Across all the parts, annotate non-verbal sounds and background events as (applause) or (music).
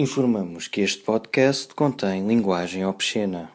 Informamos que este podcast contém linguagem obscena.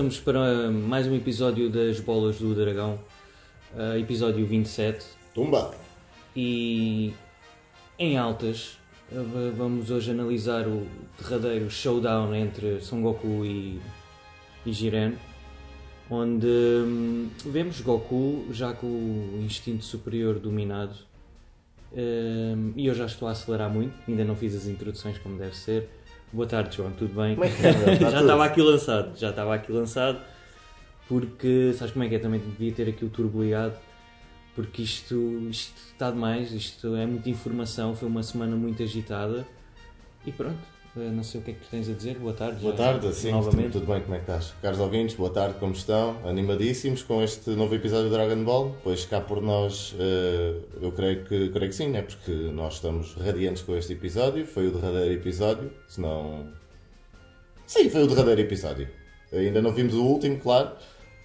Estamos para mais um episódio das Bolas do Dragão, uh, episódio 27. Tumba! E em altas, uh, vamos hoje analisar o derradeiro showdown entre Son Goku e, e Jiren, onde hum, vemos Goku já com o instinto superior dominado. Hum, e eu já estou a acelerar muito, ainda não fiz as introduções como deve ser. Boa tarde, João, tudo bem? Como é que é? (laughs) Já tudo? estava aqui lançado, já estava aqui lançado, porque sabes como é que é? Também devia ter aqui o turbo ligado, porque isto, isto está demais, isto é muita informação, foi uma semana muito agitada e pronto, não sei o que é que tu tens a dizer, boa tarde. Boa já, tarde, assim, novamente. tudo bem, como é que estás? Caros ouvintes, boa tarde, como estão? Animadíssimos com este novo episódio do Dragon Ball? Pois cá por nós, eh, eu creio que, creio que sim, né? porque nós estamos radiantes com este episódio, foi o derradeiro episódio, se não... Sim, foi o derradeiro episódio. Ainda não vimos o último, claro,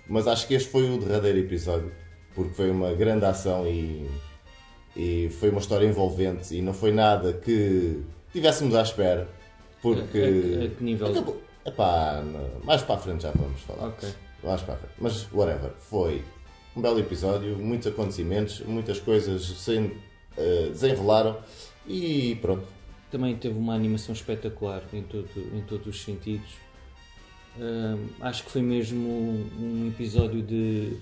mas acho que este foi o derradeiro episódio, porque foi uma grande ação e, e foi uma história envolvente e não foi nada que tivéssemos à espera, porque... A- a- a que nível? Acabou. Epá, no- mais para a frente já vamos falar. Ok. Mais para a frente. Mas, whatever, foi um belo episódio, muitos acontecimentos, muitas coisas se eh, desenrolaram e pronto. Também teve uma animação espetacular em, todo, em todos os sentidos. Hum, acho que foi mesmo um episódio de,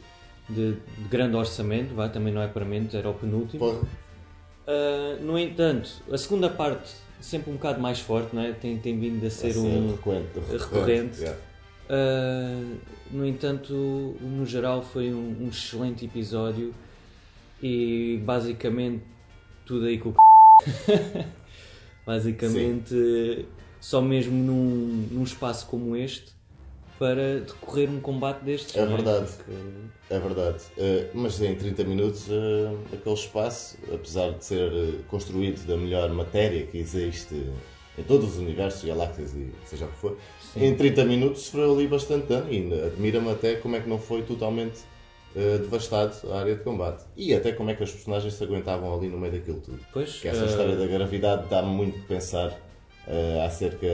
de- de grande orçamento, vá, também não é para menos, era o penúltimo. Uh, no entanto, a segunda parte sempre um bocado mais forte, não é? tem, tem vindo a ser um. recorrente. recorrente. yeah. Uh, no entanto, no geral, foi um, um excelente episódio e basicamente tudo aí com o c... (laughs) basicamente só mesmo num, num espaço como este para decorrer um combate destes. É verdade. Porque- É verdade. Eh, mas em 30 minutos, eh, aquele espaço, apesar de ser eh, construído da melhor matéria que existe em todos os universos, galáxias e seja o que for, em 30 minutos sofreu ali bastante dano e admira-me até como é que não foi totalmente eh, devastado a área de combate. E até como é que os personagens se aguentavam ali no meio daquilo tudo. Pois, Que essa uh, história da gravidade dá-me muito que pensar eh, acerca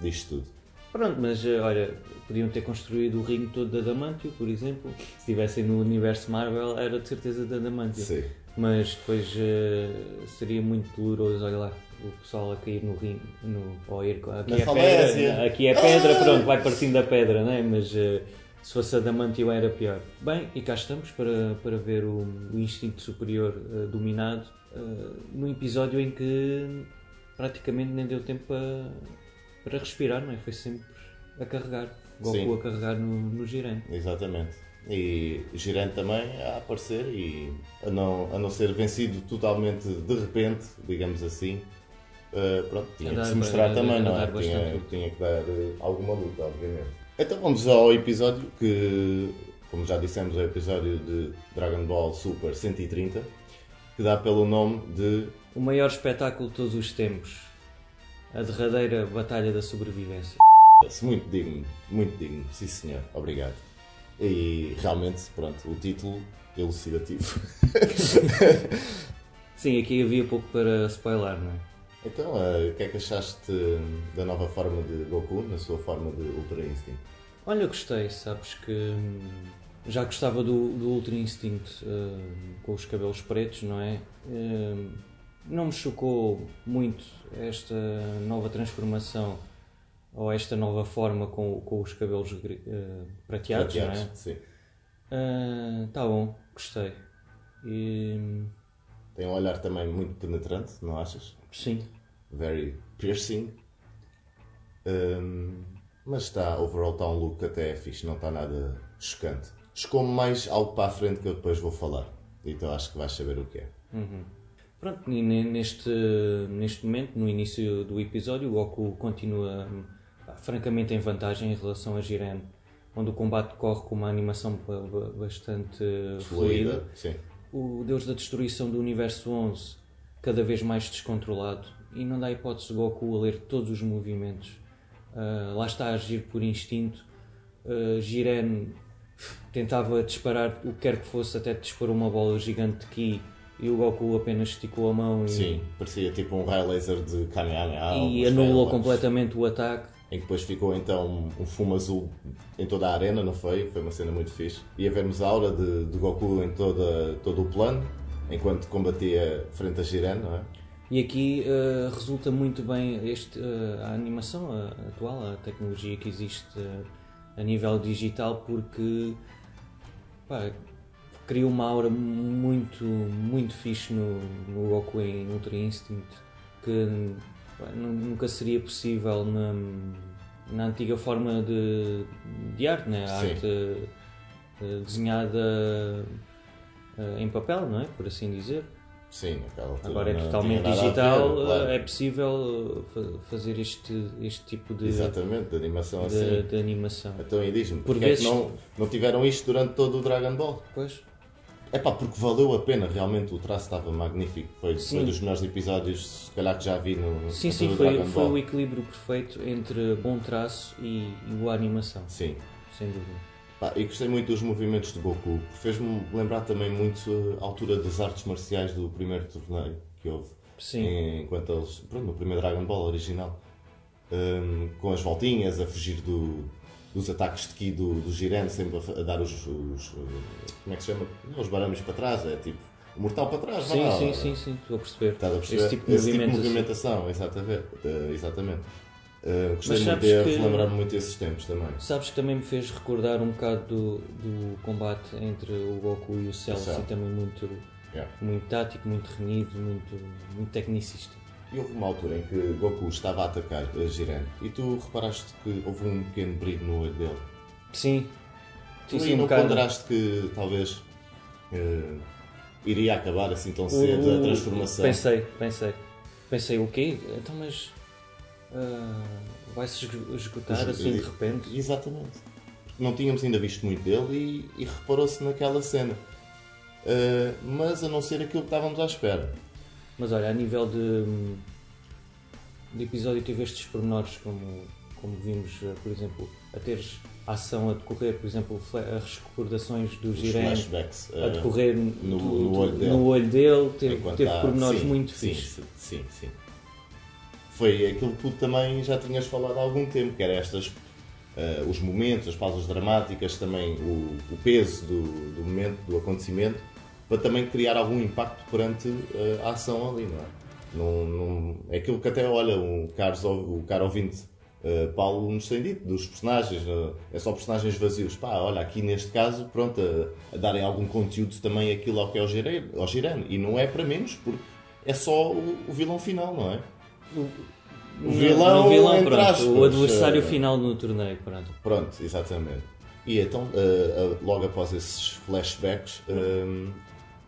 disto tudo. Pronto, mas eh, olha, podiam ter construído o ringue todo de Adamantio, por exemplo. Se estivessem no universo Marvel, era de certeza de Adamantio. Sim. Mas depois eh, seria muito doloroso, olha lá, o pessoal a cair no ringue, no, ou ir, com- aqui é pedra, aqui é pedra, Ah! pronto, vai partindo da pedra, né? mas eh, se fosse Adamantio era pior. Bem, e cá estamos para, para ver o, o instinto superior eh, dominado num episódio em que praticamente nem deu tempo para, para respirar, não é? Foi sempre a carregar, Goku Sim. a carregar no, no girante. Exatamente. E Girante também a aparecer e a não, a não ser vencido totalmente de repente, digamos assim. Uh, pronto, tinha que se mostrar também, não é? Tinha, tinha que dar uh, alguma luta, obviamente. Então vamos ao episódio que, como já dissemos, é o episódio de Dragon Ball Super 130, que dá pelo nome de O maior espetáculo de todos os tempos. A derradeira batalha da sobrevivência. muito digno, muito digno, sim senhor, obrigado. E realmente, pronto, o título elucidativo. (laughs) Sim, aqui havia pouco para spoiler, não é? Então, eh, o que é que achaste da nova forma de Goku, na sua forma de Ultra Instinct? Olha, gostei, sabes que hum, já gostava do, do Ultra Instinct hum, com os cabelos pretos, não é? Hum, não me chocou muito esta nova transformação ou esta nova forma com, com os cabelos gri- eh, prateados, não é? Sim. Ah, tá bom, gostei. E, Tem um olhar também muito penetrante, não achas? sim, Very piercing. Hum, mas está, overall está um look até fixe, não está nada chocante. Chocou-me mais algo para a frente que eu depois vou falar. Então acho que vais saber o que é. Pronto, ne- neste, neste momento, no início do episódio, o Goku continua francamente em vantagem em relação a Jiren onde o combate corre com uma animação ba- ba- bastante fluida. O Deus da Destruição do Universo 11, cada vez mais descontrolado, e não dá hipótese de Goku a ler todos os movimentos. Ah, lá está a agir por instinto. Uh, Jiren tentava disparar o que quer que fosse, até disparou uma bola gigante de Ki e o Goku apenas esticou a mão e, Sim, parecia tipo um raio laser de Kamehameha. e anulou completamente o ataque. Em que depois ficou então um fumo azul em toda a arena, não foi? Foi uma cena muito fixe. E a vermos a aura de, de Goku em toda, todo o plano, enquanto combatia frente a Jiren, não é? E aqui uh, resulta muito bem este, uh, a animação uh, atual, a tecnologia que existe uh, a nível digital, porque pá, cria uma aura muito, muito fixe no, no Goku em Ultra Instinct que nunca seria possível na, na antiga forma de, de arte, né? a arte uh, desenhada uh, em papel, não é? por assim dizer. Sim, naquela altura. Agora é totalmente a ver, digital, claro. é possível fa- fazer este, este tipo de, Exatamente, de animação de, assim. de animação. Então, e diz-me, Por porque é que vezes- não, não tiveram isto durante todo o Dragon Ball? Pois, É pá, porque valeu a pena, realmente o traço estava magnífico. Foi, foi dos melhores episódios, se calhar que já vi no, sim, sim, foi, foi o equilíbrio perfeito entre bom traço e, e boa animação, Sim. sem dúvida. Pá, e gostei muito dos movimentos de Goku. Fez-me lembrar também muito a altura das artes marciais do primeiro torneio que houve. Sim, Enquanto eles. Pronto, no primeiro Dragon Ball original. Hum, com as voltinhas, a fugir do- dos ataques de Ki do, do Jiren, sempre a, a dar os, os, uh, Como é que se chama? Não, os barames para trás, é tipo. O mortal para trás, sim, lá. sim, sim, sim, estou a perceber. Estás a perceber? Esse tipo de movimentação. movimentação, exatamente. Uh, exatamente. Uh, gostei muito de que- relembrar-me muito esses tempos também. Sabes que também me fez recordar um bocado do, do combate entre o Goku e o Cell, O Cell. assim, também muito, Yeah. muito tático, muito renhido, muito, muito tecnicista. E houve uma altura em que Goku estava a atacar a Jiren e tu reparaste que houve um pequeno brilho no olho dele. Sim, Tu sim, sim, um não bocado. ponderaste que talvez eh, iria acabar assim tão cedo a O- transformação. Pensei, pensei. Pensei, o quê? Então, mas. ah, vai-se esgo- esgotar Esgo- assim de repente? Exatamente. Porque não tínhamos ainda visto muito dele e, e reparou-se naquela cena. Eh, mas a não ser aquilo que estávamos à espera. Mas olha, a nível de. de episódio, teve estes pormenores, como, como vimos, ah, por exemplo, a teres ação a decorrer, por exemplo, as recordações do Jiren a eh, decorrer no- tu- no olho dele. no olho dele, teve, enquanto teve há- pormenores sim, muito sim, fixes. Sim, sim. Foi aquilo que tu também já tinhas falado há algum tempo, que era estas eh, os momentos, as pausas dramáticas, também o, o peso do, do momento, do acontecimento, para também criar algum impacto perante eh, a ação ali, não é? Não, não- é aquilo que até, olha, o caro, o caro ouvinte eh, Paulo nos tem dito, dos personagens, eh, é só personagens vazios. Pá, olha, aqui neste caso, pronto, a, a darem algum conteúdo também aquilo ao que é o Jiren, ao Jiren. E não é para menos, porque é só o, o vilão final, não é? O, O vilão, o vilão, pronto, aspas, o adversário eh, final no torneio, pronto. Pronto, exatamente. E então, eh, logo após esses flashbacks,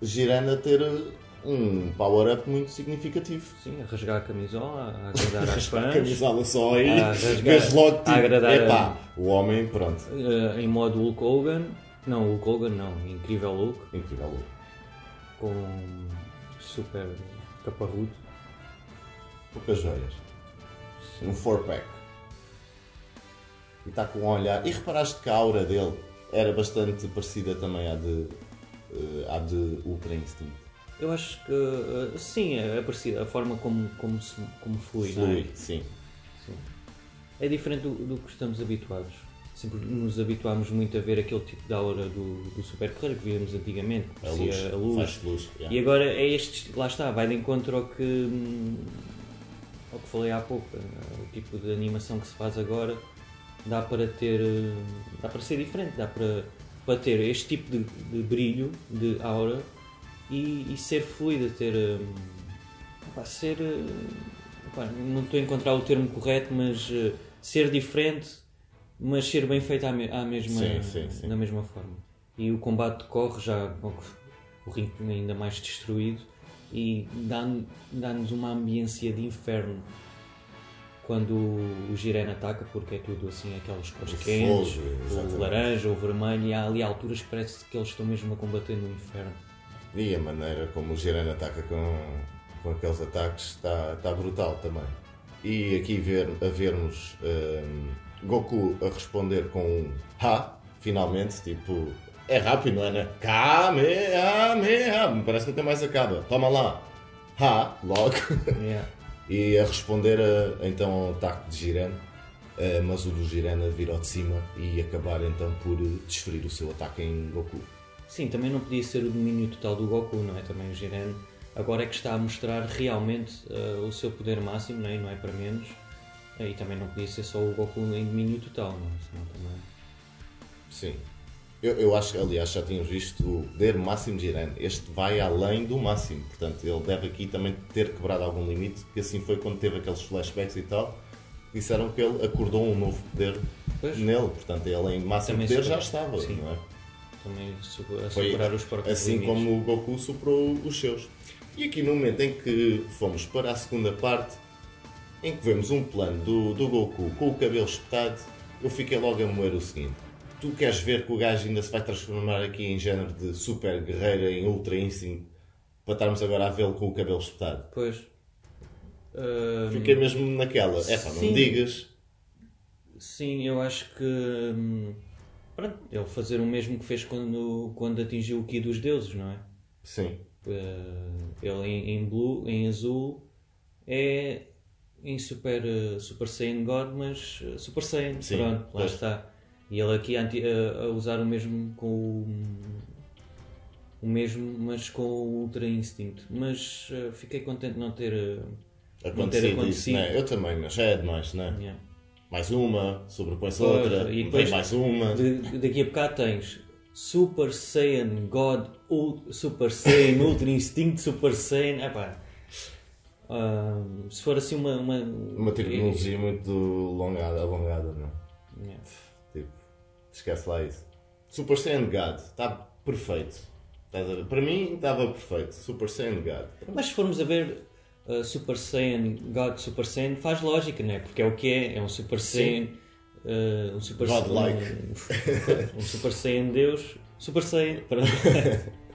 Jiren a ter eh, um power-up muito significativo. Sim, a rasgar a camisola, a (laughs) agradar às A fãs, camisola só aí, vês logo tipo, a agradar a- epá, o homem, pronto, eh, em modo Hulk Hogan, não, Hulk Hogan não, incrível Hulk, incrível. com super caparrudo. Poucas joias. Um four-pack. E está com um olhar. E reparaste que a aura dele era bastante parecida também à de, eh, à de Ultra Instinct. Eu acho que eh, sim, é parecida, a forma como, como, se, como flui, é? Flui, sim. Sim. É diferente do, do que estamos habituados. Sempre nos habituámos muito a ver aquele tipo de aura do, do Super que víamos antigamente, que A luz. a luz. Faz luz. yeah. E agora é este, lá está, vai de encontro ao que, ao que falei há pouco, eh, o tipo de animação que se faz agora dá para ter, eh, dá para ser diferente, dá para, para ter este tipo de, de brilho, de aura e, e ser fluida, ter, hum, pá, ser, pá, não estou a encontrar o termo correto, mas eh, ser diferente, mas ser bem feito à, me- à mesma, Sim, sim, sim. da mesma forma. E o combate decorre já com o ringue ainda mais destruído e dá- dá-nos uma ambiência de inferno quando o Jiren ataca, porque é tudo assim, aquelas cores quentes, o laranja, o vermelho, e há ali alturas que parece que eles estão mesmo a combater no inferno. E a maneira como o Jiren ataca com, com aqueles ataques está, está brutal também. E aqui ver, a vermos hum, Goku a responder com um Ha, finalmente, tipo, é rápido, não é? Né? Kamehameha, parece que nunca mais acaba. Toma lá, Ha, logo. Yeah. E a responder a, então ao ataque de Jiren, eh, mas o do Jiren a vir ao de cima e acabar então por eh, desferir o seu ataque em Goku. Sim, também não podia ser o domínio total do Goku, não é? Também o Jiren agora é que está a mostrar realmente eh, o seu poder máximo, não é? Não é para menos. Eh, e também não podia ser só o Goku em domínio total, não é? Senão também... Sim. Eu, eu acho que, aliás, já tínhamos visto o poder máximo de Jiren. Este vai além do máximo. Portanto, ele deve aqui também ter quebrado algum limite, que assim foi quando teve aqueles flashbacks e tal. Disseram que ele acordou um novo poder Pois. nele. Portanto, ele em máximo Também poder já estava, Sim. não é? Também a Foi superar os próprios assim limites. como o Goku superou os seus. E aqui no momento em que fomos para a segunda parte, em que vemos um plano do, do Goku com o cabelo espetado, eu fiquei logo a moer o seguinte. Tu queres ver que o gajo ainda se vai transformar aqui em género de super guerreiro, em ultra instinct, para estarmos agora a vê-lo com o cabelo espetado? Pois. Ahm, Fiquei mesmo naquela. É pá, não digas. Sim, eu acho que. hum, Pronto, ele fazer o mesmo que fez quando, quando atingiu o Ki dos deuses, não é? Sim. Uh, ele em, em blue, em azul, é em Super, uh, super Saiyan God, mas uh, Super Saiyan, Sim, pronto, lá pois. está. E ele aqui a, a usar o mesmo com o, o mesmo, mas com o Ultra Instinct. Mas uh, fiquei contente de não ter. uh, não ter Acontecido isso, acontecido. não é? Eu também, mas já é demais, não é? yeah. Mais uma, sobrepõe-se outra, e depois- mais uma. De- daqui a bocado tens Super Saiyan God, Ul- Super Saiyan Ultra Instinct, Super Saiyan. Epá, ahm, se for assim uma. Uma, Uma terminologia muito alongada, alongada, não é? Yeah. Esquece lá isso. Super Saiyan God, está perfeito. Para mim estava perfeito. Super Saiyan God. Mas se formos a ver uh, Super Saiyan God, Super Saiyan, faz lógica, né? Porque é o que é, é um Super Saiyan. uh, um Super Godlike. Um, (laughs) um Super Saiyan Deus. Super Saiyan. (laughs)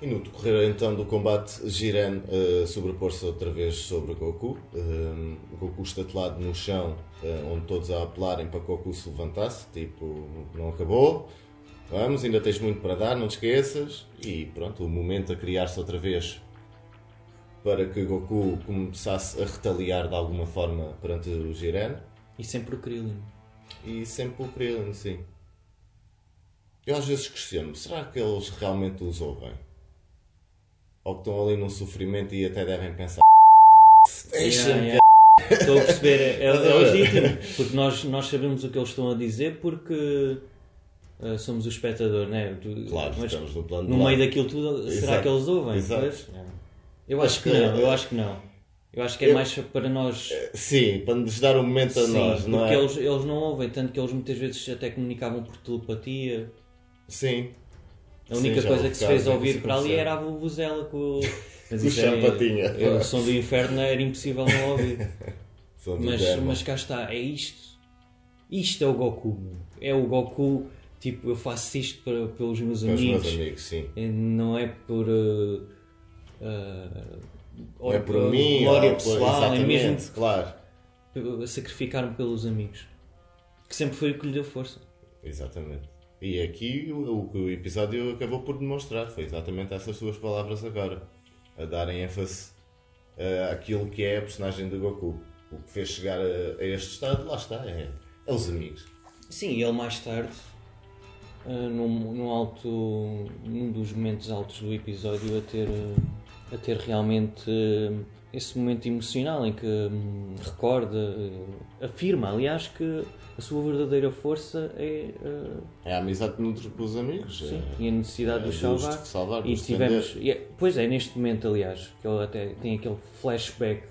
E no decorrer então do combate, Jiren eh, sobrepor-se outra vez sobre Goku. Eh, Goku estatelado no chão, eh, onde todos a apelarem para que Goku se levantasse. Tipo, não acabou. Vamos, ainda tens muito para dar, não te esqueças. E pronto, o momento a criar-se outra vez para que Goku começasse a retaliar de alguma forma perante o Jiren. E sempre o Krillin. E sempre o Krillin, sim. Eu às vezes questiono, será que eles realmente os ouvem? Ou que estão ali num sofrimento e até devem pensar Deixa-me Yeah, yeah. Estou a perceber, é, é, é legítimo, porque nós, nós sabemos o que eles estão a dizer porque uh, somos o espectador, né? Tu- Claro, mas estamos no plano no meio daquilo tudo, será Exato, que eles ouvem? exato. Pois, é. Eu acho que que- não, eu acho que não. Eu acho que é Eu- mais para nós. Sim, para nos dar um momento a Sim, nós, porque não é? eles, eles não ouvem, tanto que eles muitas vezes até comunicavam por telepatia. Sim. A única Sim, coisa que se fez ouvir para ali era a vuvuzela com o. (laughs) É- champatinha. é- o som do inferno era impossível não ouvir. (laughs) Mas, mas cá está, é isto. Isto é o Goku. É o Goku, tipo, eu faço isto para, pelos meus Para os amigos. meus amigos, sim. Não é por. uh, uh, Ou é por mim, glória pessoal, é mesmo claro. sacrificar-me pelos amigos. Que sempre foi o que lhe deu força. Exatamente. E aqui o, que o episódio acabou por demonstrar foi exatamente essas suas palavras agora. A darem ênfase uh, àquilo que é a personagem de Goku. O que fez chegar a, a este estado, lá está, é, é os amigos. Sim, ele mais tarde, uh, num, num alto, num dos momentos altos do episódio, a ter, uh, a ter realmente uh, esse momento emocional em que hum, recorda, uh, afirma, aliás, que a sua verdadeira força é uh, É a amizade que nutre pelos amigos. sim, é, e a necessidade é de os salvar. de salvar, E os tivemos, e é- pois é, neste momento, aliás, que ele até tem aquele flashback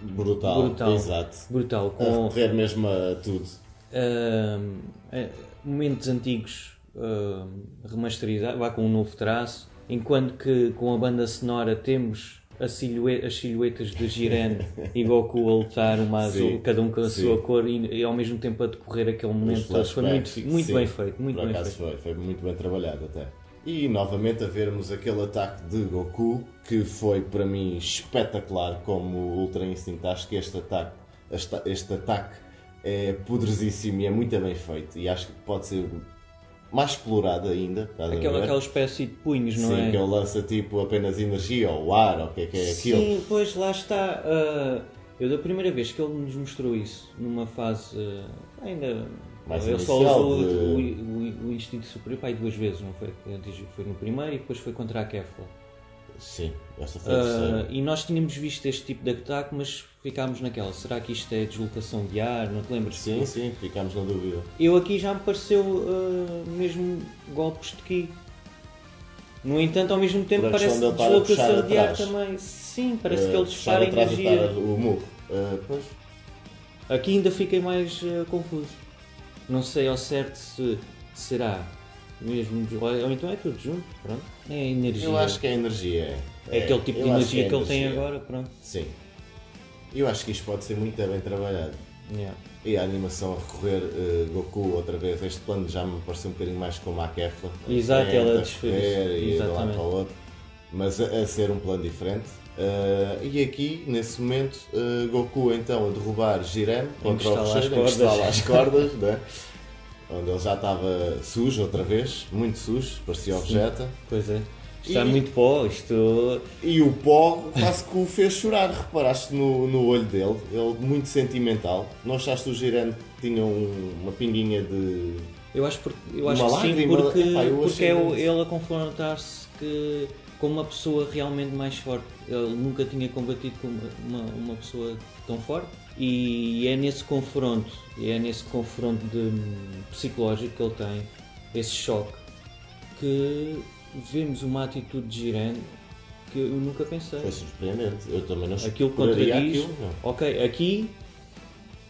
Brutal, Brutal. exato. brutal A com recorrer mesmo a tudo. Eh, momentos antigos ahm, remasterizados, vá com um novo traço, enquanto que com a banda sonora temos a silhueta, as silhuetas de Jiren e Goku a lutar uma azul, Sim, cada um com a sim. sua cor e, e ao mesmo tempo a decorrer aquele momento todo. Foi muito, flashbacks, muito sim, bem feito, muito bem feito. foi, foi muito bem trabalhado até. E novamente a vermos aquele ataque de Goku, que foi para mim espetacular como Ultra Instinct. Acho que este ataque, este, este ataque é poderosíssimo e é muito bem feito. E acho que pode ser mais explorado ainda. Aquela, aquela espécie de punhos, não Sim, é? que ele lança tipo apenas energia ou ar, ou o que é que é aquilo. Sim, pois lá está. ah, eu da primeira vez que ele nos mostrou isso, numa fase ah, ainda. Mais ele só usou de- o, o- o instinto superior pai duas vezes, não foi? Antes Foi no primeiro e depois foi contra a Kefla. Sim, esta foi a Ah, terceira. e nós tínhamos visto este tipo de ataque, mas ficámos naquela. Será que isto é deslocação de ar? Não te lembras? Sim, sim, ficámos na dúvida. Eu aqui já me pareceu ah, mesmo golpes de ki. No entanto, ao mesmo tempo parece deslocação de ar também. Sim, parece Eh, que ele dispara energia. o murro. Eh, pois, Aqui ainda fiquei mais eh, confuso. Não sei ao certo se será mesmo. Ou então é tudo junto, pronto. É a energia. eu acho que é energia. É aquele tipo de energia é que, ele tem agora, pronto. Sim. Eu acho que isto pode ser muito bem trabalhado. Yeah. E a animação a recorrer eh, Goku outra vez, este plano já me pareceu um bocadinho mais como a Kefla. Exato, É, ela a desfez. E de lá para o outro. Mas a, a ser um plano diferente. Eh, e aqui, nesse momento, eh, Goku então a derrubar Jiren contra o cordas. encostá-lo às cordas, (laughs) né? Onde ele já estava sujo outra vez, muito sujo, parecia objeto. Pois é. Está E- muito pó, isto. E o pó quase que o fez chorar, reparaste no, no olho dele, ele muito sentimental. Não achaste o Jiren que tinha um- uma pinguinha de. Eu acho, por, eu acho Uma que sim, porque, epá, porque é o- ele a confrontar-se que, com uma pessoa realmente mais forte. Ele nunca tinha combatido com uma, uma pessoa tão forte e é nesse confronto, é nesse confronto de, psicológico que ele tem, esse choque, que vemos uma atitude de Jiren que eu nunca pensei. Foi surpreendente. Eu também não Aquilo contradiz. aquilo, não. Ok, aqui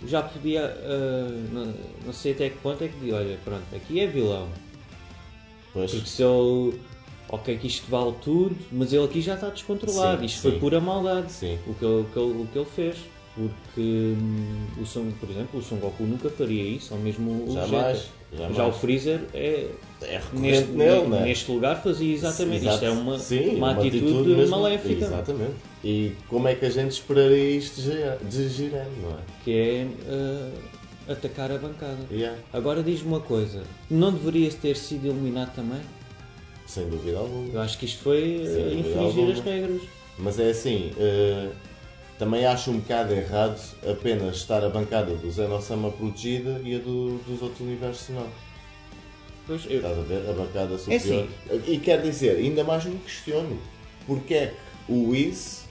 já podia. ah, não, não sei até que ponto é que. Olha, pronto, aqui é vilão. Pois, Porque se ele. Ok, que isto vale tudo, mas ele aqui já está descontrolado. Sim, isto sim. foi pura maldade. sim. O que ele, o que ele, o que ele fez. Porque hum, o Son, por exemplo, o Son Goku nunca faria isso, ou mesmo o Jamais. Jamais. Já o Freezer é, é neste, nele, é? neste lugar fazia exatamente Exato. isto. É uma, Sim, uma, atitude, mesmo- maléfica. Exatamente. E como é que a gente esperaria isto de Jiren- não é? que é ah, atacar a bancada. Yeah. Agora diz-me uma coisa, não deveria ter sido eliminado também? Sem dúvida alguma. Eu acho que isto foi Sem dúvida infringir as regras. Mas é assim, eh, também acho um bocado errado apenas estar a bancada do Zeno-sama protegida e a do- dos outros universos não. Pois, eu- Estás a ver? A bancada É superior. E quer dizer, ainda mais me questiono, porque é que o Whis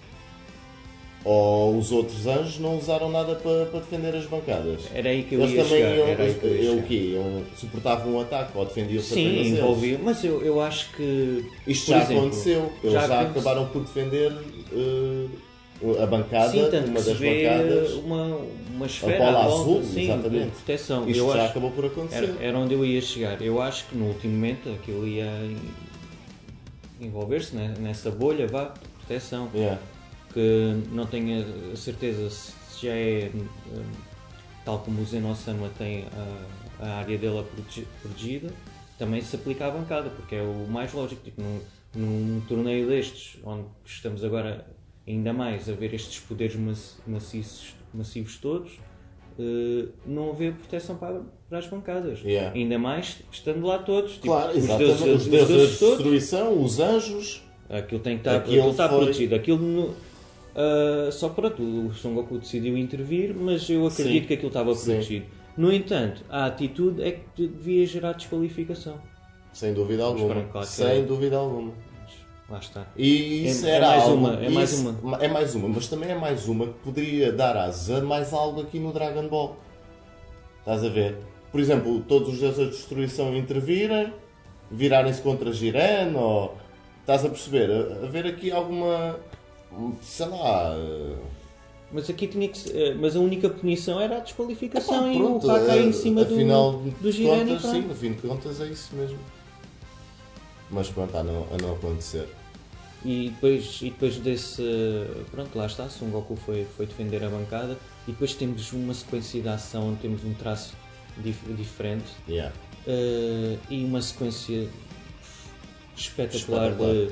ou os outros anjos não usaram nada para, para defender as bancadas? era aí que eu Eles ia também chegar. iam, era aí que eu eu, chegar. o quê? Iam- suportavam um ataque ou defendiam-se apenas Sim, eles? envolvia, mas eu, eu acho que Isto já exemplo, aconteceu. Eles já já, acabaram por defender eh, a bancada, sim, tanto uma das bancadas. uma, uma esfera bola à volta, azul, sim, exatamente. de proteção. Isto eu já acho, acabou por acontecer. era, era onde eu ia chegar. Eu acho que no último momento aquilo ia en- envolver-se né, nessa bolha vá, de proteção. Yeah. que não tenho a certeza se já é hum, tal como o Zeno-sama tem a, a área dele protegida, também se aplica à bancada, porque é o mais lógico. Tipo, num, num torneio destes, onde estamos agora ainda mais a ver estes poderes maci- maciços, massivos todos, eh, não haver proteção para, para as bancadas. Yeah. Ainda mais estando lá todos. Tipo, Claro, os exatamente. deuses- Os deuses da todos, destruição, os anjos. Aquilo tem que estar, Aquilo aquilo está foi- protegido. Aquilo no- ah, só pronto, o Son Goku decidiu intervir, mas eu acredito Sim. que aquilo estava Sim. protegido. No entanto, a atitude é que devia gerar desqualificação. Sem dúvida alguma. Sem é. dúvida alguma. Lá está. E isso É- é era mais algo, uma, é mais isso- uma. É mais uma, mas também é mais uma que poderia dar asa a mais algo aqui no Dragon Ball. Estás a ver? Por exemplo, todos os deuses da destruição intervirem, virarem-se contra Jiren, ou. Estás a perceber? Haver aqui alguma. sei lá. Mas aqui tinha que ser, mas a única punição era a desqualificação Epá, e o pronto, Haka eh, em cima do, afinal do de Jiren e contas, pronto. sim, no fim de contas é isso mesmo. Mas pronto, a não, a não acontecer. E depois, e depois desse. Pronto, lá está. Son Goku foi, foi defender a bancada. E depois temos uma sequência de ação onde temos um traço dif- diferente. Yeah. eh, e uma sequência espetacular, Espetacular. De,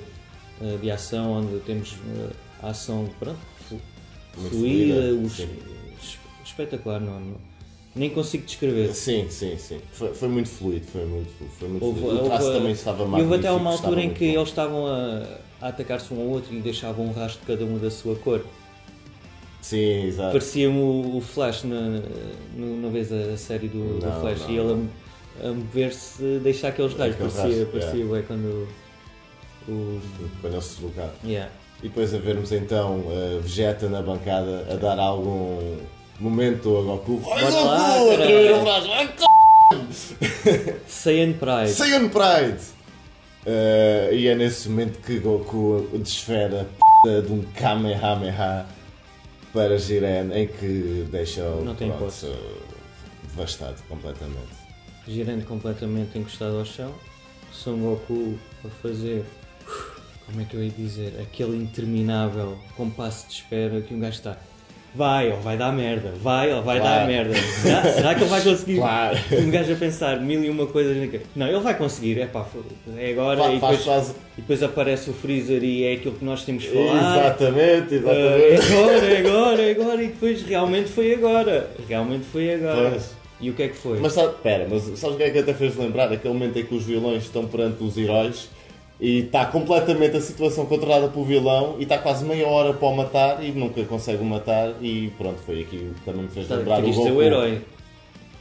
eh, de ação onde temos eh, a ação pronto, fluida, fluida, os- espetacular, não, não- nem consigo descrever. Sim, sim, sim. Foi, foi muito fluido, foi muito, foi muito Houve- fluido. O traço houve- também estava E magnífico. houve até uma altura em que bom. eles estavam a, a atacar-se um ao outro e deixavam um rastro de cada um da sua cor. Sim, exato. Parecia-me o, o Flash na, no, não vês a, série do, do Não, Flash não, e ele a, a mover-se, deixar aqueles raios. Parecia, parecia bem quando o. Quando eles se deslocaram. Yeah. E depois a vermos então a Vegeta na bancada a dar algum momento a Goku. Vai Bora Goku! lá, a tremer o braço. Vai Saiyan Pride. Saiyan Pride! Eh, e é nesse momento que Goku desfera a p de um Kamehameha para Jiren, em que deixa o Não tem pronto, hipótese. devastado completamente. girando completamente encostado ao chão, Son Goku a fazer, como é que eu ia dizer, aquele interminável compasso de espera que um gajo está. Vai, ou vai dar merda, vai, ou vai Claro. dar merda. Será, será que ele vai conseguir? Claro. Um gajo a pensar mil e uma coisas. Não, ele vai conseguir, é pá, é agora. Fa- e, faz depois, quase- e depois aparece o Freezer e é aquilo que nós temos falar. Exatamente, Ah, é exatamente. agora, é agora, é agora, e depois realmente foi agora. Realmente foi agora. Pois. E o que é que foi? Mas sabe, pera, mas sabes o que é que até fez lembrar? Aquele momento em que os vilões estão perante os heróis e está completamente a situação controlada pelo vilão e está quase meia hora para o matar e nunca consegue o matar e pronto, foi aqui o que também me fez Tá, lembrar o Querias Goku. o herói.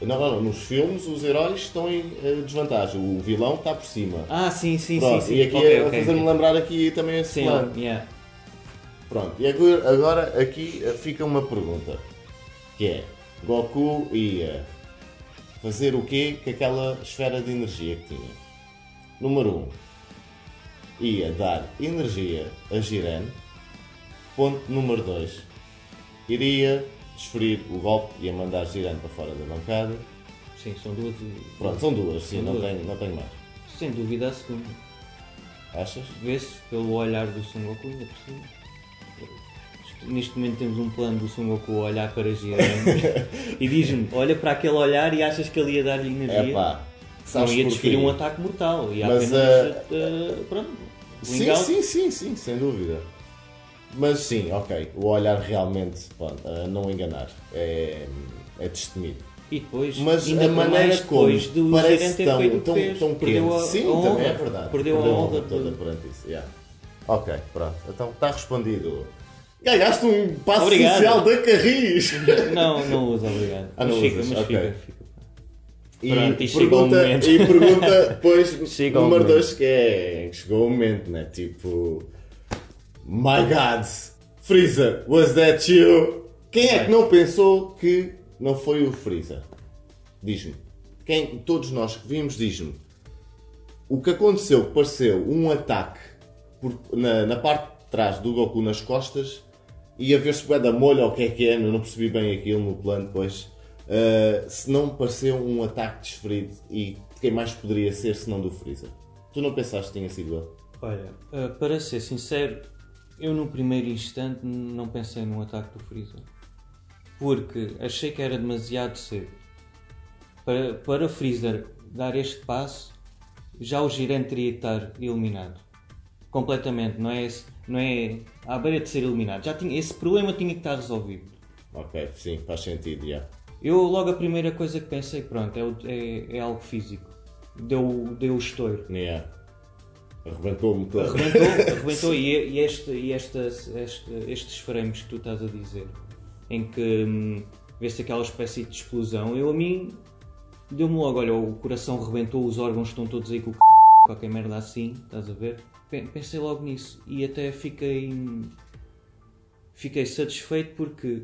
Não, não, não, nos filmes os heróis estão em eh, desvantagem, o vilão está por cima. Ah, sim, sim, Pronto, sim, sim. e aqui Ok, a ok. fazer-me lembrar aqui também esse Sim, plano. yeah. Pronto, e agora, agora aqui eh, fica uma pergunta, que é, Goku ia fazer o quê com aquela esfera de energia que tinha? Número 1, um, ia dar energia a Jiren. Ponto número 2, iria desferir o golpe e ia mandar Jiren para fora da bancada. Sim, são duas. Pronto, são duas, sim, São não duas. tenho, não tenho mais. Sem dúvida a segunda. Achas? Vê-se pelo olhar do Son Goku ainda por cima. Neste momento temos um plano do Son Goku a olhar para Jiren (laughs) e diz-me, olha para aquele olhar e achas que ele ia dar-lhe energia? É pá, não ia desferir um ataque mortal, ia Mas, apenas, eh, eh, pronto, Sim, out. sim, sim, sim, sem dúvida. Mas sim, ok, o olhar realmente, pronto, a não enganar, é, é destemido. E depois, Mas ainda a maneira como depois do parece ter tão, tão, fez, tão perdeu quente. a, Sim, a honra, também é verdade. Perdeu, a honra. toda de- perante isso. yeah. Ok, pronto. Então está respondido. Ganhaste um passo Obrigado. social da Carris! Não, não uso, obrigado. Ah, não mas fica, usas, mas ok. fica, fica. E, Pronto, e pergunta, e pergunta depois, (laughs) Chega número momento. 2, que é. Chegou o momento, né? Tipo. My God! Freezer, was that you? Quem é que não pensou que não foi o Freezer? Diz-me. Quem, todos nós que vimos, diz-me. O que aconteceu, pareceu um ataque por- na, na parte de trás do Goku nas costas e a ver se vai da molho ou o que é que é, não percebi bem aquilo no plano depois. Uh, se não pareceu um ataque desferido e quem mais poderia ser se não do Freezer? Tu não pensaste que tinha sido ele? Olha, ah, para ser sincero, eu no primeiro instante não pensei num ataque do Freezer. Porque achei que era demasiado cedo. Para, para Freezer dar este passo, já o Jiren teria de estar eliminado. Completamente, não é, esse- não é à beira de ser eliminado. Já tinha, esse problema tinha que estar resolvido. Ok, sim, faz sentido, já. Eu logo a primeira coisa que pensei, pronto, é, é- é algo físico. Deu, deu o estouro. Yeah. Arrebentou o (laughs) motor. Arrebentou, arrebentou e, e, este, e estas, este- estes frames que tu estás a dizer, em que hum, vê-se aquela espécie de explosão, eu a mim deu-me logo, olha, o coração rebentou, os órgãos estão todos aí com o c... qualquer merda assim, estás a ver? Pe- Pensei logo nisso e até fiquei fiquei satisfeito porque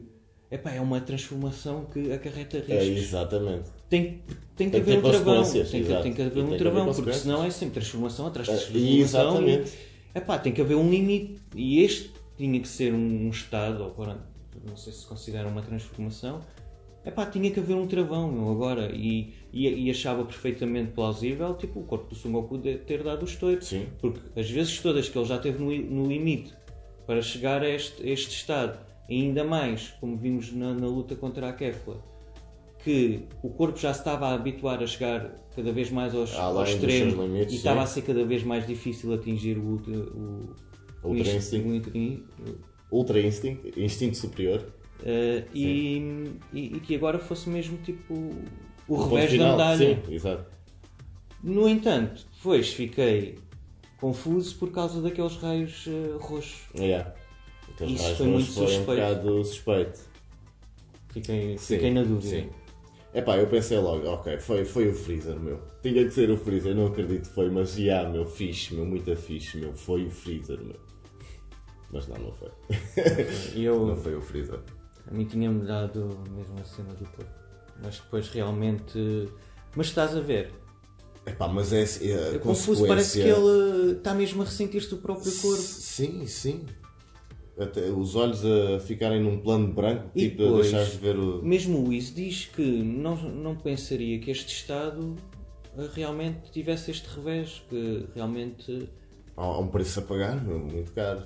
epá, é uma transformação que acarreta riscos. É, exatamente. Tem, tem que Tem haver um travão. Tem que, tem que haver um travão, porque senão é sempre transformação atrás de É, transformação. exatamente. E, epá, tem que haver um limite. E este tinha que ser um estado, ou pronto, não sei se considera uma transformação, epá, tinha que haver um travão, meu, agora. E, e, e achava perfeitamente plausível, tipo, o corpo do Son Goku de- ter dado o estouro. Sim. Porque as vezes todas que ele já teve no, no limite para chegar a este, a este estado, ainda mais, como vimos na, na luta contra a Kefla, que o corpo já se estava a habituar a chegar cada vez mais aos, Além ao dos extremo seus limites, e estava sim. a ser cada vez mais difícil atingir o, ultra- o, Ultra o inst- Ultra Instinct, instinto superior. eh, e, e, e que agora fosse mesmo tipo o Ponto revés da final, medalha. Sim, exato. No entanto, depois fiquei confuso por causa daqueles raios eh, roxos. Yeah. Aqueles Isso raios foi muito foi um suspeito. bocado suspeito. Fiquei, Sim, fiquei na dúvida. Sim. Epá, eu pensei logo, ok, foi, foi o Freezer, meu. Tinha que ser o Freezer, não acredito que foi, mas já, meu, fixe, meu, muito fixe, meu, foi o Freezer, meu. Mas não, não foi. Eu, Não foi o Freezer. a mim tinha-me dado mesmo a cena do corpo. Mas depois realmente. Mas estás a ver? Epá, mas é, é a É confuso, parece que consequência- ele está mesmo a ressentir-se do próprio corpo. Sim, sim. Os olhos a ficarem num plano branco, E tipo, a depois- deixares de ver o. Mesmo o Luís diz que não, não pensaria que este Estado eh, realmente tivesse este revés, que realmente. Há um preço a pagar, muito caro.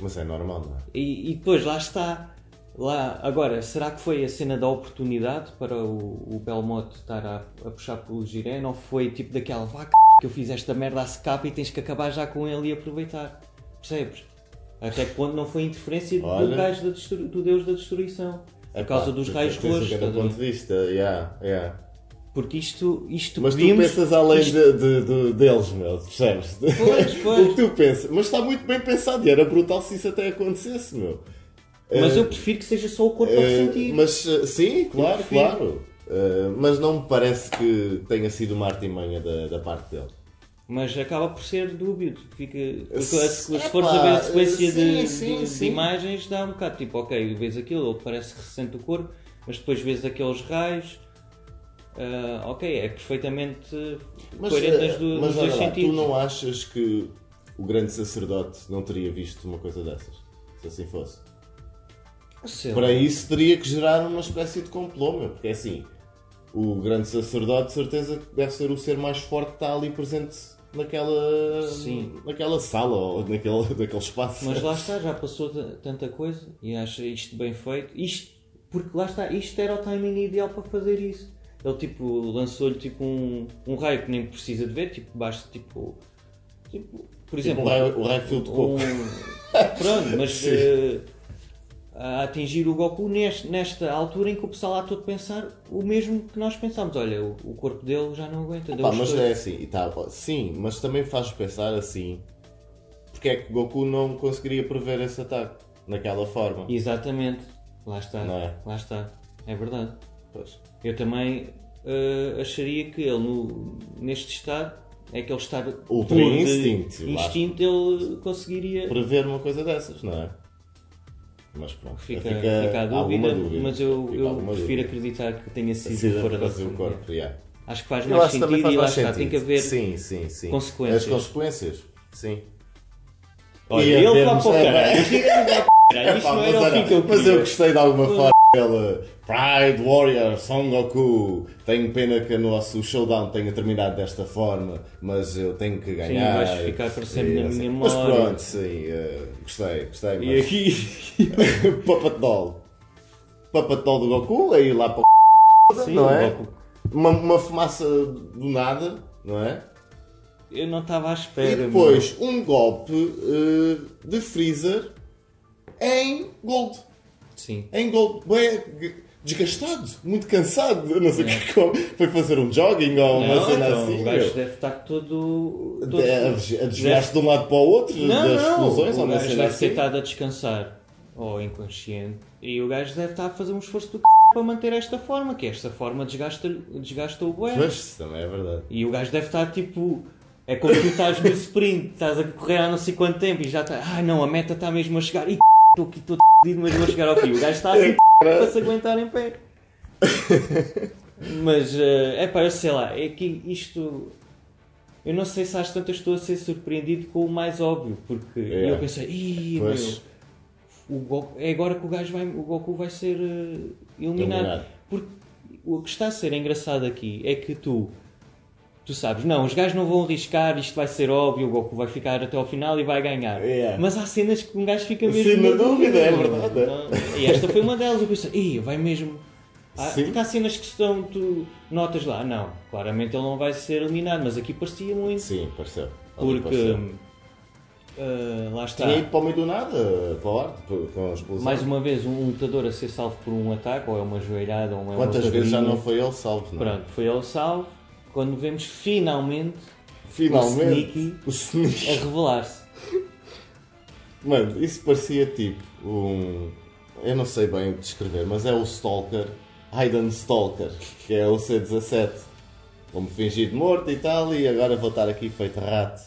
Mas é normal, não é? E, e depois lá está. Lá, agora, será que foi a cena da oportunidade para o, o Belmote estar a, a puxar pelo Jiren ou foi tipo daquela vaca que eu fiz esta merda a secapa e tens que acabar já com ele e aproveitar? Percebes? Até que ponto não foi interferência do Olha. gajo da destru- do Deus da Destruição? Por Epá, causa dos raios tens um roxos. a ver? ponto de vista, yeah, yeah. Porque isto, isto Mas tu pensas além isto- de, de- de- deles, meu, percebes? Pois, (laughs) pois. o que tu pensas. Mas está muito bem pensado e era brutal se isso até acontecesse, meu. Mas Eh, eu prefiro que seja só o corpo a eh, ressentir. mas eh, sim, claro, claro. Eh, mas não me parece que tenha sido uma artimanha da, da parte dele. Mas acaba por ser dúbio. Fica, porque Se- se, epá, fores a ver a sequência sim, de, sim, de- de sim. imagens, dá um bocado tipo, ok, vês aquilo, ele parece que ressente o corpo, mas depois vês aqueles raios. ah, ok, é perfeitamente coerente eh, nas du- mas nos dois lá, sentidos. tu não achas que o grande sacerdote não teria visto uma coisa dessas? Se assim fosse. Sei lá. Para isso teria que gerar uma espécie de complô, meu, porque é assim, o grande sacerdote de certeza deve ser o ser mais forte que está ali presente naquela, Sim. naquela sala ou naquele, (laughs) naquele espaço. Mas lá está, já passou tanta coisa e acha isto bem feito. Isto, porque lá está, isto era o timing ideal para fazer isso. Ele tipo lançou-lhe tipo um, um raio que nem precisa de ver, tipo, basta tipo. tipo por Tipo, exemplo, o raio, o raio fio de um- (laughs) Pronto, mas Sim. A atingir o Goku neste, nesta altura em que o pessoal lá todo pensar o mesmo que nós pensámos. Olha, o, o corpo dele já não aguenta. mas é assim, tá, sim, mas também faz pensar assim, porque é que Goku não conseguiria prever esse ataque naquela forma? Exatamente, lá está. Não é? Lá está, é verdade. Pois. Eu também eh, acharia que ele, no, neste estado, é aquele estado Ultra puro de instinto, instinto, ele conseguiria. Prever uma coisa dessas, não é? Mas pronto, Fica, fica, fica a alguma dúvida, dúvida. mas eu, eu prefiro dúvida. acreditar que tenha sido Sido fora da o família. corpo, yeah. Acho que faz Eu mais sentido faz e lá mais está, sentido. tem que haver sim, sim, sim. consequências. As consequências, sim. Olha, E ele vai para o é, caralho. o. (laughs) Isto não mas, era o olha, fim que eu mas eu queria. gostei de alguma forma dele. Pride Warrior, Son Goku. Tenho pena que o nosso showdown tenha terminado desta forma, mas eu tenho que ganhar. vais ficar para sempre E na assim. minha Mas memória. pronto, sim, eh, gostei, gostei. E Mas... aqui. (laughs) Puppet Doll. Puppet Doll do Goku, aí lá para o Sim, não é? Goku. Uma, uma fumaça do nada, não é? Eu não estava à espera. E depois um golpe eh, de Freezer em Gold. Sim. Em Gold. Bem, desgastado, muito cansado. Não sei o que como. Foi fazer um jogging ou uma Não, cena então, assim. o gajo deve estar todo. todo... De- A, desviar-se de um lado para o outro, Não, das não, explosões ou o uma gajo cena deve ter assim. estado a descansar ou inconsciente e o gajo deve estar a fazer um esforço do c... para manter esta forma, que esta forma desgasta, desgasta o bué. Isso também é verdade. E o gajo deve estar tipo. É como tu estás no (laughs) sprint, estás a correr há não sei quanto tempo e já está. Ah não, a meta está mesmo a chegar. E estou aqui todo fodido, mas vou chegar ao fim. O gajo está assim para se aguentar em pé. Mas é pá, eu sei lá, é que isto. Eu não sei se às tantas estou a ser surpreendido com o mais óbvio, porque É. eu pensei, ih, Pois. meu, o Goku, é agora que o gajo vai, o Goku vai ser eliminado. Eliminado. Porque o que está a ser engraçado aqui é que tu, tu sabes, não, os gajos não vão arriscar, isto vai ser óbvio, o Goku vai ficar até ao final e vai ganhar. Yeah. Mas há cenas que um gajo fica mesmo. Sim, na dúvida, é verdade, é. Não, E esta foi uma delas, eu pensei, Ih, vai mesmo. Sim. porque há cenas que estão, tu notas lá, não, claramente ele não vai ser eliminado, mas aqui parecia muito. Sim, pareceu. Ali Porque pareceu. ah, lá está. Tinha ido para o meio do nada, para o com a explosão. Mais uma vez, um lutador a ser salvo por um ataque, ou é uma joelhada, ou é uma Quantas vezes já não foi ele salvo, não é? Pronto, foi ele salvo. Quando vemos finalmente Finalmente, O Sneaky. o Sneaky. a revelar-se. Mano, isso parecia tipo um. Eu não sei bem descrever, mas é o Stalker, Hayden Stalker, que é o C17. Vou-me fingir de morto e tal, e agora vou estar aqui feito rato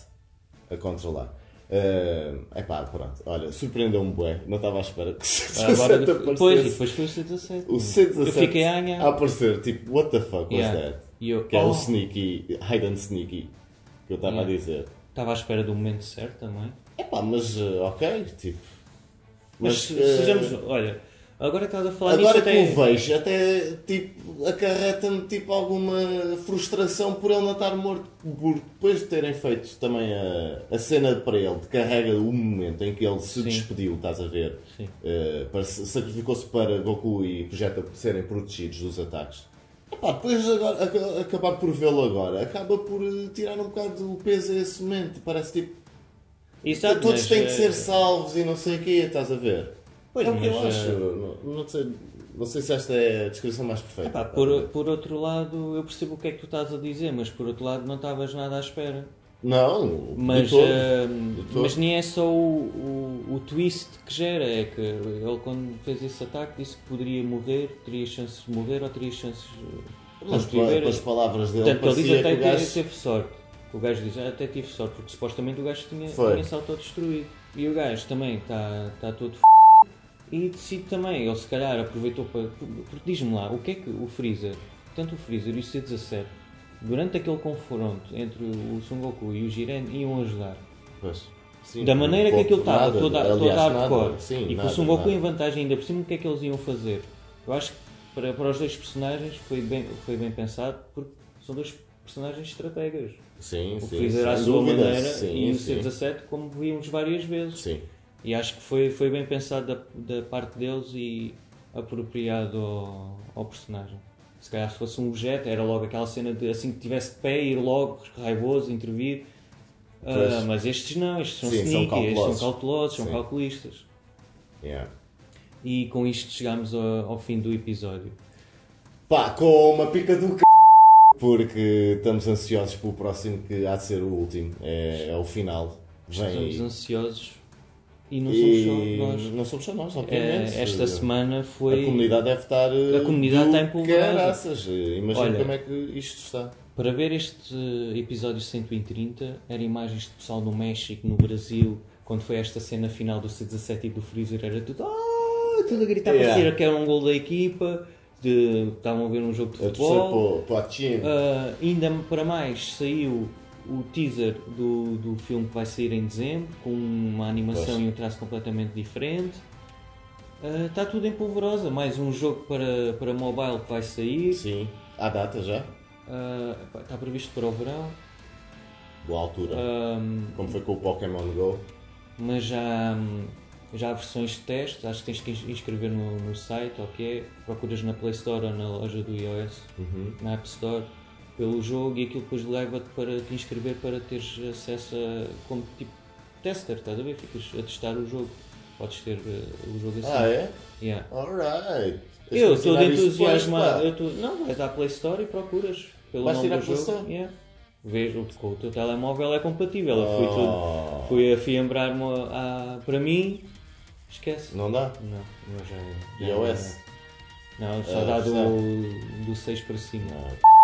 a controlar. É epá, pronto, olha, surpreendeu-me bué, não estava à espera que o C17 Agora, aparecesse. depois, depois foi o C17. O C17 Eu fiquei a a aparecer, tipo, what the fuck was Yeah. that? E eu, Que é oh, o Sneaky, Hayden Sneaky, que eu estava a dizer. Estava à espera do momento certo também. Epá, mas eh, ok, tipo. Mas, Mas, eh, sejamos. Olha, agora estás a falar Agora que até. o vejo, até tipo, acarreta-me tipo, alguma frustração por ele não estar morto. Por depois de terem feito também a, a cena para ele, de carrega o momento em que ele se Sim. despediu, estás a ver? Sim. Para- Sacrificou-se para Goku e Vegeta serem protegidos dos ataques. Epá, depois agora, aca- acabar por vê-lo agora, acaba por eh, tirar um bocado o peso a esse momento. Parece tipo, Exato, todos mas, têm de eh, ser salvos e não sei o quê, estás a ver? Pois, é o que eu mas, acho. eh, Não, não sei, não sei se esta é a descrição mais perfeita. Epá, por, por outro lado, eu percebo o que é que tu estás a dizer, mas por outro lado não estavas nada à espera. Não, Mas, todo. todo. mas nem é só o, o, o twist que gera, é que ele quando fez esse ataque disse que poderia morrer, teria chances de morrer ou teria chances de Mas de viver. as palavras dele, Portanto, ele diz até que gajo... teve sorte. O gajo diz, ah, até tive sorte, porque supostamente o gajo tinha, Foi. tinha se autodestruído. E o gajo também está tá todo f... e decide também, ele se calhar aproveitou para. Porque diz-me lá, o que é que o Freezer, tanto o Freezer e o C17, durante aquele confronto entre o Son Goku e o Jiren, iam ajudar? Pois, sim, da maneira que pouco, aquilo estava, nada, toda, aliás, toda hardcore, Sim, e com o Son Goku em vantagem ainda por cima, o que é que eles iam fazer? Eu acho que para, para os dois personagens foi bem, foi bem pensado, porque são dois personagens estrategas. Sim, O sim, Freezer à sua dúvida, maneira sim, e o sim, C17 como vimos várias vezes. Sim, E acho que foi, foi bem pensado da, da parte deles e apropriado ao, ao personagem. Se calhar se fosse um objeto, era logo aquela cena de assim que tivesse de pé, ir logo raivoso, intervir. Pois. mas estes não, estes são Sim, são sneaky, estes cautelosos. são cautelosos, são Sim. calculistas. yeah. E com isto chegamos ao, ao fim do episódio. Pá, com uma pica do c... Porque estamos ansiosos pelo próximo que há de ser o último. É, é o final. Vem Estamos aí. ansiosos e não somos E só nós. não somos só nós, Eh, obviamente. esta semana foi. A comunidade deve estar. A comunidade está caraças. Imagina Olha. como é que isto está. Para ver este episódio 130, eram imagens de pessoal no México, no Brasil, quando foi esta cena final do C17 e do Freezer, era tudo, "Ah", tudo a gritar Yeah. parecia que era um gol da equipa, de, estavam a ver um jogo de A futebol. para, para a China. Ah, ainda para mais, saiu o teaser do, do filme que vai sair em dezembro, com uma animação Pois. e um traço completamente diferente. Ah, Está tudo em polvorosa. Mais um jogo para, para mobile que vai sair. Sim. Há data já? Ah, epá, está previsto para o verão. Boa altura. Ahm, Como foi com o Pokémon Go. mas já, hum, já há versões de teste, acho que tens que ins- inscrever no, no site, ok? Procuras na Play Store ou na loja do iOS, Uhum. na App Store, pelo jogo e aquilo depois leva-te para te inscrever para teres acesso a, como tipo tester, estás a ver? Ficas a testar o jogo. Podes ter eh, o jogo assim. Ah, é? Yeah. Alright. Eu estou entusiasmado. Eu tô... Não, vais à Play Store e procuras pelo Vais nome do jogo. Store? Yeah. Vês, o, com o teu telemóvel é compatível. Eu fui, tudo, Oh. fui a fiambrar-me a- para mim. Esquece. Não dá? Não, eu já. já iOS? Não, só Ah, dá do, do 6 para cima. Não.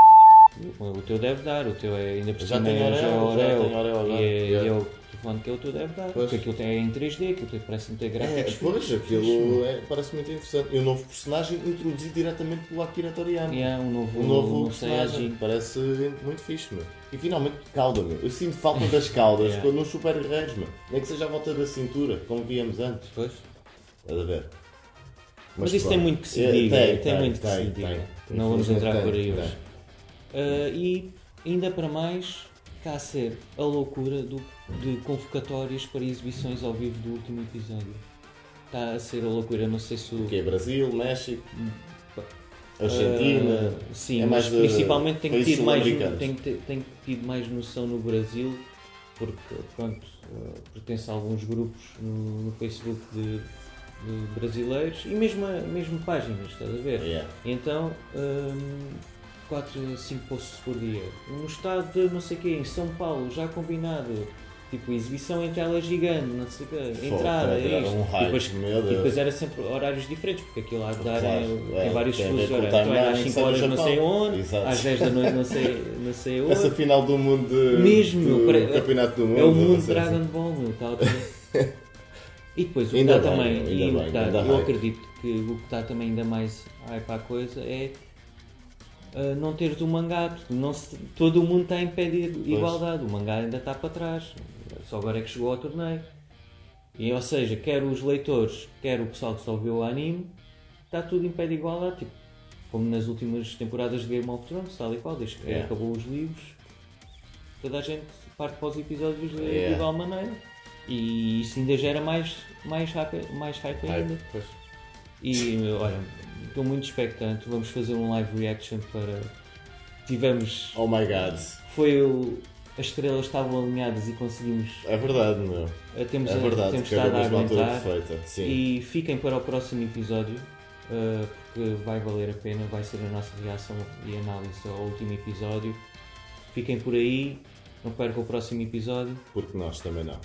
O teu deve dar, o teu é ainda por Já cima tem é Oreo, já já Oreo, tem Oreo e é, Yeah. e é o telefone que é o teu deve dar. Pois. Porque aquilo tem em 3D, aquilo tem, parece-me ter É, gráficos. pois, fixos. aquilo é, parece muito interessante. E o novo personagem introduzido diretamente pelo Akira Toriyama. Yeah, um novo, O novo um personagem. Parece muito fixe, meu. E finalmente cauda, meu. Eu sinto falta das caudas (laughs) Yeah. quando nos super guerreiros, meu. Nem que seja à volta da cintura, como víamos antes. Pois. Estás a ver? Mas, isso pronto. tem muito que se É, diga. tem, Tem, tem, muito que se diga. Não vamos entrar por aí hoje. Ah, e ainda para mais, está a ser a loucura do- de convocatórias para exibições ao vivo do último episódio. Está a ser a loucura, não sei se o. Que é Brasil, México, Argentina. Ah, sim, é mas de principalmente tem países tido, mais, tem, tem, tem tido mais noção no Brasil, porque pronto, ah, pertence a alguns grupos no, no Facebook de, de brasileiros e mesmo, mesmo páginas, estás a ver? Yeah. Então, 4 a 5 posts por dia. No estado de não sei quê, em São Paulo, já combinado. Tipo, exibição em tela gigante, não sei o quê, entrada, tirar isto. um e, depois, e depois era sempre horários diferentes, porque aquilo de dar Claro, em- é, tem vários fusos o horários. Então era às timeline, 5 sai do horas não sei onde, Exato. às 10 da noite não sei, não sei (laughs) onde. Essa final do mundo de, Mesmo, do pare- campeonato do mundo. É o mundo sei Dragon assim. Ball, meu, tal. (laughs) E depois o que Ainda dá bem, também, ainda e bem, o que dá, ainda eu acredito que o que dá também ainda mais hype à coisa é uh, não teres o mangá, não se- todo o mundo está em pé de igualdade, o mangá ainda está para trás, só agora é que chegou ao torneio. E, ou seja, quer os leitores, quer o pessoal que só viu o anime, está tudo em pé de igualdade, tipo, como nas últimas temporadas de Game of Thrones, tal e qual, desde que Yeah. acabou os livros, toda a gente parte para os episódios de, de Yeah. igual maneira. E isso ainda gera mais, mais, hype, mais hype ainda. Hype, pois. E olha, estou muito expectante. Vamos fazer um live reaction para. Tivemos. Oh my god. Foi o. As estrelas estavam alinhadas e conseguimos. É verdade, meu. eh, Temos, É a- verdade, temos estado a mesmo a altura aguentar. perfeita. Sim. E fiquem para o próximo episódio, eh, porque vai valer a pena, vai ser a nossa reação e análise ao último episódio. Fiquem por aí, não percam o próximo episódio. Porque nós também não.